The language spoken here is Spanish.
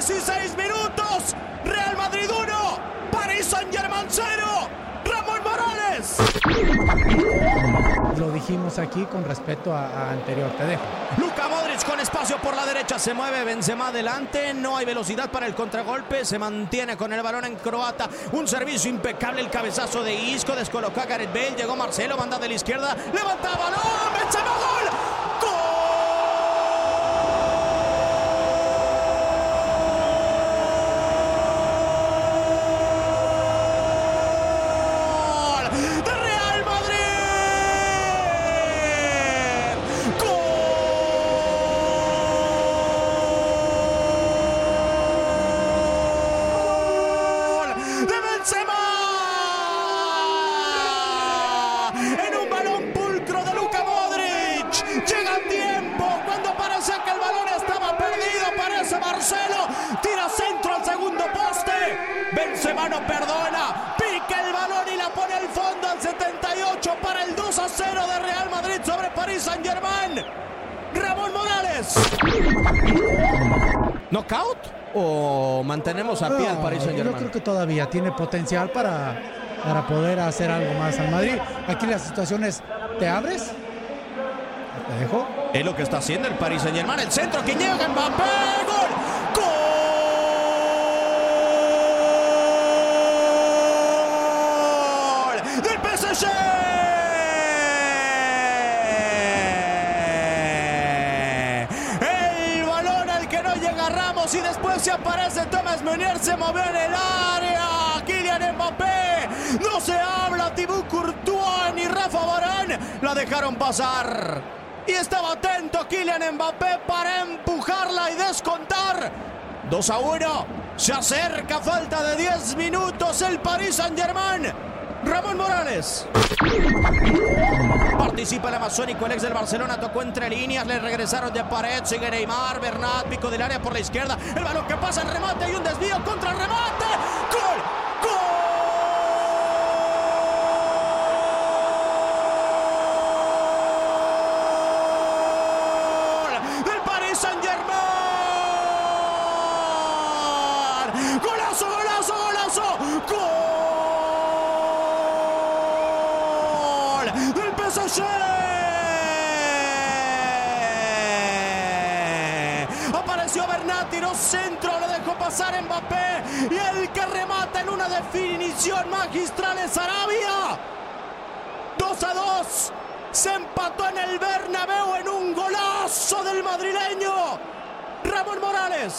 16 minutos. Real Madrid 1, París Saint Germain 0. Ramón Morales. Lo dijimos aquí con respecto a, anterior, te dejo. Luca Modric con espacio por la derecha, se mueve Benzema adelante, no hay velocidad para el contragolpe, se mantiene con el balón en croata, un servicio impecable, el cabezazo de Isco, descolocó a Gareth Bale, llegó Marcelo, banda de la izquierda, levanta balón, Benzema gol, Benzema no perdona. Pica el balón y la pone al fondo al 78 para el 2 a 0 de Real Madrid sobre París Saint Germain. Ramón Morales. ¿Knockout? ¿O mantenemos a pie al París Saint Yo Germain? creo que todavía tiene potencial para, para poder hacer algo más al Madrid. Aquí la situación es, ¿te abres? Te dejo. Es lo que está haciendo el Paris Saint Germain. El centro que llega Mbappé. Gol. Gol El balón al que no llega Ramos y después se aparece Thomas Meunier. Se movió en el área. Kylian Mbappé. No se habla. Thibaut Courtois ni Rafa Varane. La dejaron pasar. Y estaba atento Kylian Mbappé para empujarla y descontar. 2 a 1. Se acerca, falta de 10 minutos el Paris Saint Germain. Ramón Morales. Participa el amazónico, el ex del Barcelona, tocó entre líneas, le regresaron de pared, sigue Neymar, Bernat, pico del área por la izquierda, el balón que pasa, el remate y un desvío contra el remate. ¡Gol! ¡Gol! Del. ¡Golazo, golazo, golazo! ¡Gol! Del PSG. Apareció Bernat, tiró centro, lo dejó pasar Mbappé. Y el que remata en una definición magistral es Arabia. 2 a 2. Se empató en el Bernabéu en un golazo del madrileño. Ramón Morales.